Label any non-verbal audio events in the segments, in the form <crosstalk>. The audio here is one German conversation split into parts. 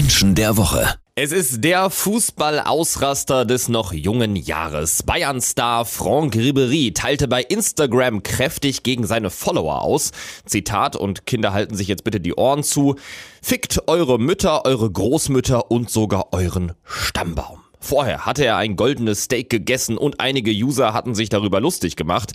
Menschen der Woche. Es ist der Fußballausraster des noch jungen Jahres. Bayern-Star Franck Ribéry teilte bei Instagram kräftig gegen seine Follower aus. Zitat und Kinder halten sich jetzt bitte die Ohren zu. Fickt eure Mütter, eure Großmütter und sogar euren Stammbaum. Vorher hatte er ein goldenes Steak gegessen und einige User hatten sich darüber lustig gemacht.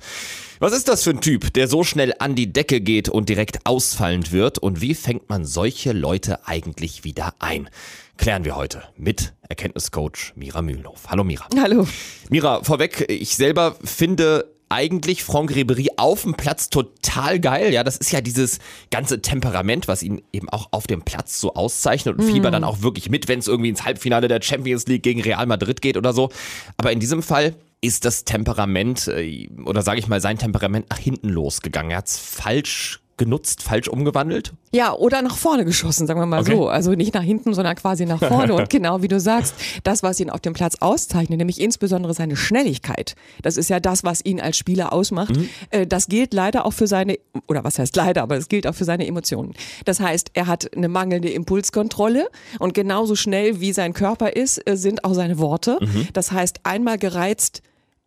Was ist das für ein Typ, der so schnell an die Decke geht und direkt ausfallend wird? Und wie fängt man solche Leute eigentlich wieder ein? Klären wir heute mit Erkenntniscoach Mira Mühlenhof. Hallo Mira. Hallo. Mira, vorweg, ich selber finde eigentlich Franck Ribéry auf dem Platz total geil. Ja, das ist ja dieses ganze Temperament, was ihn eben auch auf dem Platz so auszeichnet und fieber dann auch wirklich mit, wenn es irgendwie ins Halbfinale der Champions League gegen Real Madrid geht oder so. Aber in diesem Fall ist das Temperament äh, oder sage ich mal sein Temperament nach hinten losgegangen. Er hat es falsch genutzt, falsch umgewandelt? Ja, oder nach vorne geschossen, sagen wir mal Okay. so. Also nicht nach hinten, sondern quasi nach vorne. Und <laughs> genau wie du sagst, das, was ihn auf dem Platz auszeichnet, nämlich insbesondere seine Schnelligkeit, das ist ja das, was ihn als Spieler ausmacht. Äh, Das gilt leider auch für seine, oder was heißt leider, aber es gilt auch für seine Emotionen. Das heißt, er hat eine mangelnde Impulskontrolle und genauso schnell wie sein Körper ist, äh, sind auch seine Worte. Das heißt, einmal gereizt,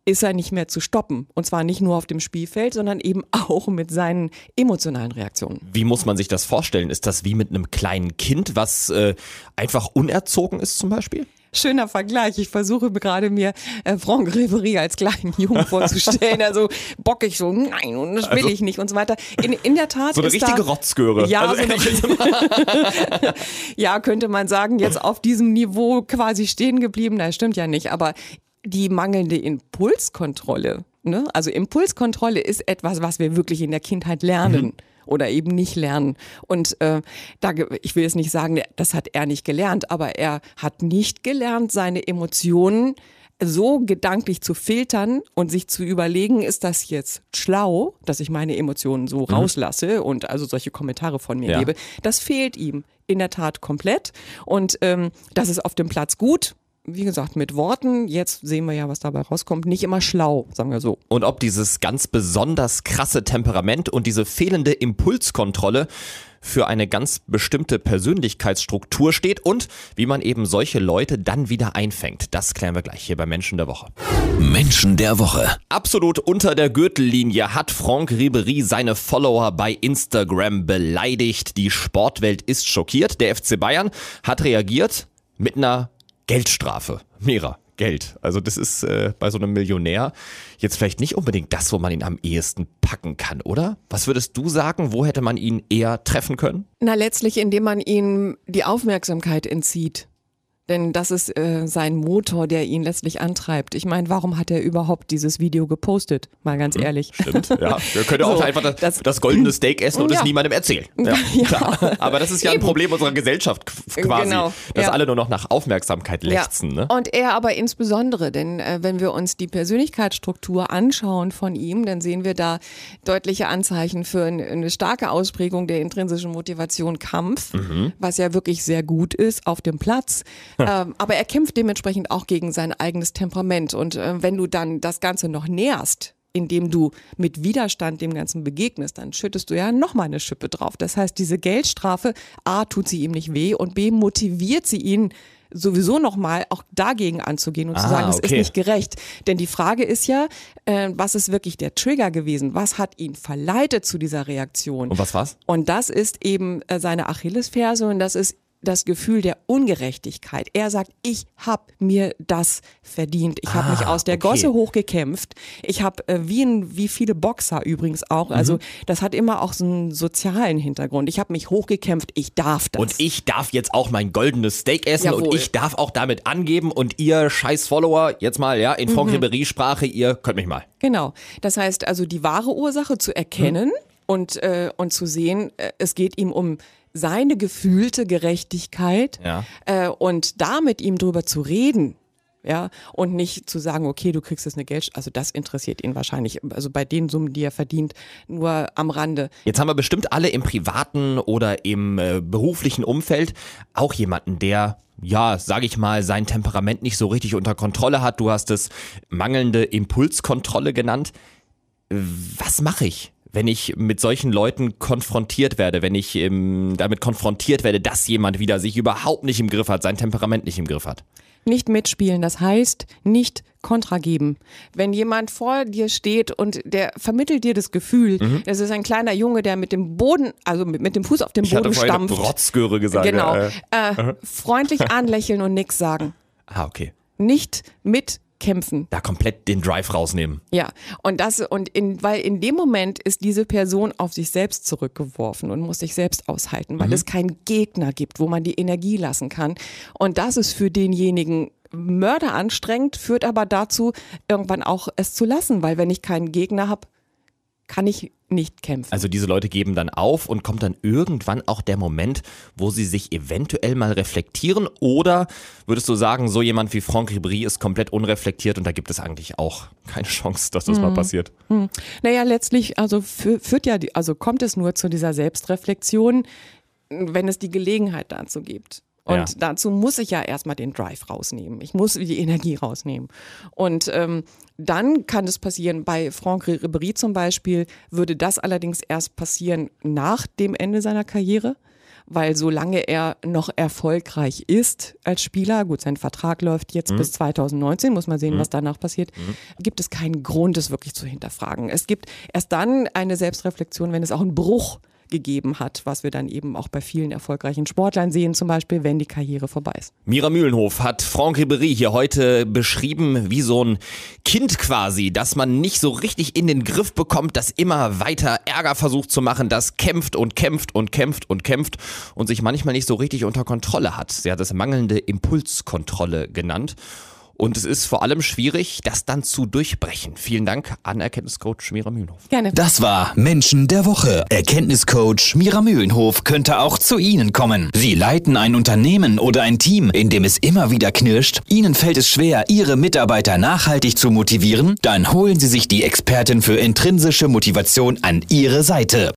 ist er nicht mehr zu stoppen. Und zwar nicht nur auf dem Spielfeld, sondern eben <laughs> auch mit seinen emotionalen Reaktionen. Wie muss man sich das vorstellen? Ist das wie mit einem kleinen Kind, was äh, einfach unerzogen ist zum Beispiel? Schöner Vergleich. Ich versuche gerade mir äh, Franck Ribéry als kleinen Jungen vorzustellen. Also bockig so, nein, und das will ich nicht und so weiter. In, in der Tat Also So eine ist richtige da, Rotzgöre. Ja, also so eine- <laughs> <laughs> ja, könnte man sagen, jetzt auf diesem Niveau quasi stehen geblieben. Das stimmt ja nicht, aber die mangelnde Impulskontrolle, ne? also Impulskontrolle ist etwas, was wir wirklich in der Kindheit lernen. Oder eben nicht lernen. Und äh, da, ich will jetzt nicht sagen, das hat er nicht gelernt, aber er hat nicht gelernt, seine Emotionen so gedanklich zu filtern und sich zu überlegen, ist das jetzt schlau, dass ich meine Emotionen so rauslasse und also solche Kommentare von mir Ja. gebe. Das fehlt ihm in der Tat komplett. Und ähm, das ist auf dem Platz gut. Wie gesagt, mit Worten, jetzt sehen wir ja, was dabei rauskommt, nicht immer schlau, sagen wir so. Und ob dieses ganz besonders krasse Temperament und diese fehlende Impulskontrolle für eine ganz bestimmte Persönlichkeitsstruktur steht und wie man eben solche Leute dann wieder einfängt. Das klären wir gleich hier bei Menschen der Woche. Menschen der Woche. Absolut unter der Gürtellinie hat Franck Ribéry seine Follower bei Instagram beleidigt. Die Sportwelt ist schockiert. Der FC Bayern hat reagiert mit einer Geldstrafe. Mira, Geld. Also das ist äh, bei so einem Millionär jetzt vielleicht nicht unbedingt das, wo man ihn am ehesten packen kann, oder? Was würdest du sagen? Wo hätte man ihn eher treffen können? Na, letztlich, indem man ihm die Aufmerksamkeit entzieht. Denn das ist äh, sein Motor, der ihn letztlich antreibt. Ich meine, warum hat er überhaupt dieses Video gepostet? Mal ganz ehrlich. Stimmt, ja. <laughs> Wir können auch So, einfach das, das, das- goldene Steak essen und es Ja. niemandem erzählen. <laughs> Ja, Ja. Aber das ist ja ein Eben. Problem unserer Gesellschaft qu- quasi, Genau, dass ja. alle nur noch nach Aufmerksamkeit lechzen. Ne? Und er aber insbesondere, denn äh, wenn wir uns die Persönlichkeitsstruktur anschauen von ihm, dann sehen wir da deutliche Anzeichen für ein, eine starke Ausprägung der intrinsischen Motivation Kampf, Mhm. was ja wirklich sehr gut ist auf dem Platz. <laughs> ähm, aber er kämpft dementsprechend auch gegen sein eigenes Temperament. Und äh, wenn du dann das Ganze noch näherst, indem du mit Widerstand dem Ganzen begegnest, dann schüttest du ja nochmal eine Schippe drauf. Das heißt, diese Geldstrafe, A, tut sie ihm nicht weh und B, motiviert sie ihn sowieso nochmal auch dagegen anzugehen und zu Ah, sagen, es ist okay. nicht gerecht. Denn die Frage ist ja, äh, was ist wirklich der Trigger gewesen? Was hat ihn verleitet zu dieser Reaktion? Und was war's? Und das ist eben äh, seine Achillesferse und das ist das Gefühl der Ungerechtigkeit. Er sagt, ich habe mir das verdient. Ich habe mich aus der Ah, okay. Gosse hochgekämpft. Ich habe äh, wie, wie viele Boxer übrigens auch. Also Mhm. das hat immer auch so einen sozialen Hintergrund. Ich habe mich hochgekämpft. Ich darf das. Und ich darf jetzt auch mein goldenes Steak essen und Jawohl. ich darf auch damit angeben und ihr scheiß Follower, jetzt mal, ja, in Mhm. Franck Ribéry-Sprache, ihr könnt mich mal. Genau. Das heißt also, die wahre Ursache zu erkennen und, äh, und zu sehen, äh, es geht ihm um seine gefühlte Gerechtigkeit Ja. äh, und da mit ihm drüber zu reden. Ja, und nicht zu sagen, okay, du kriegst jetzt eine Geld, also das interessiert ihn wahrscheinlich, also bei den Summen, die er verdient, nur am Rande. Jetzt haben wir bestimmt alle im privaten oder im äh, beruflichen Umfeld auch jemanden, der ja, sage ich mal, sein Temperament nicht so richtig unter Kontrolle hat. Du hast es mangelnde Impulskontrolle genannt. Was mache ich, wenn ich mit solchen Leuten konfrontiert werde, wenn ich ähm, damit konfrontiert werde, dass jemand wieder sich überhaupt nicht im Griff hat, sein Temperament nicht im Griff hat? Nicht mitspielen, das heißt nicht Kontra geben. Wenn jemand vor dir steht und der vermittelt dir das Gefühl, mhm. es ist ein kleiner Junge, der mit dem Boden, also mit, mit dem Fuß auf dem ich Boden hatte stampft. Rotzgöre gesagt. Genau. Ja. Äh, freundlich anlächeln und nichts sagen. Ah, okay. Nicht mit kämpfen. Da komplett den Drive rausnehmen. Ja, und das und in weil in dem Moment ist diese Person auf sich selbst zurückgeworfen und muss sich selbst aushalten, weil mhm. es keinen Gegner gibt, wo man die Energie lassen kann und das ist für denjenigen Mörder anstrengend, führt aber dazu irgendwann auch es zu lassen, weil wenn ich keinen Gegner habe, kann ich nicht kämpfen. Also diese Leute geben dann auf und kommt dann irgendwann auch der Moment, wo sie sich eventuell mal reflektieren oder würdest du sagen, so jemand wie Franck Ribéry ist komplett unreflektiert und da gibt es eigentlich auch keine Chance, dass das hm. mal passiert? Hm. Naja, letztlich also führt ja, also kommt es nur zu dieser Selbstreflexion, wenn es die Gelegenheit dazu gibt. Und ja. dazu muss ich ja erstmal den Drive rausnehmen. Ich muss die Energie rausnehmen. Und ähm, dann kann es passieren, bei Franck Ribéry zum Beispiel, würde das allerdings erst passieren nach dem Ende seiner Karriere. Weil solange er noch erfolgreich ist als Spieler, gut, sein Vertrag läuft jetzt mhm. bis 2019, muss man sehen, mhm. was danach passiert, mhm. gibt es keinen Grund, es wirklich zu hinterfragen. Es gibt erst dann eine Selbstreflexion, wenn es auch einen Bruch gegeben hat, was wir dann eben auch bei vielen erfolgreichen Sportlern sehen, zum Beispiel, wenn die Karriere vorbei ist. Mira Mühlenhof hat Franck Ribéry hier heute beschrieben wie so ein Kind quasi, dass man nicht so richtig in den Griff bekommt, das immer weiter Ärger versucht zu machen, das kämpft und kämpft und kämpft und kämpft und sich manchmal nicht so richtig unter Kontrolle hat. Sie hat es mangelnde Impulskontrolle genannt. Und es ist vor allem schwierig, das dann zu durchbrechen. Vielen Dank an Erkenntniscoach Mira Mühlenhof. Gerne. Das war Menschen der Woche. Erkenntniscoach Mira Mühlenhof könnte auch zu Ihnen kommen. Sie leiten ein Unternehmen oder ein Team, in dem es immer wieder knirscht. Ihnen fällt es schwer, Ihre Mitarbeiter nachhaltig zu motivieren? Dann holen Sie sich die Expertin für intrinsische Motivation an Ihre Seite.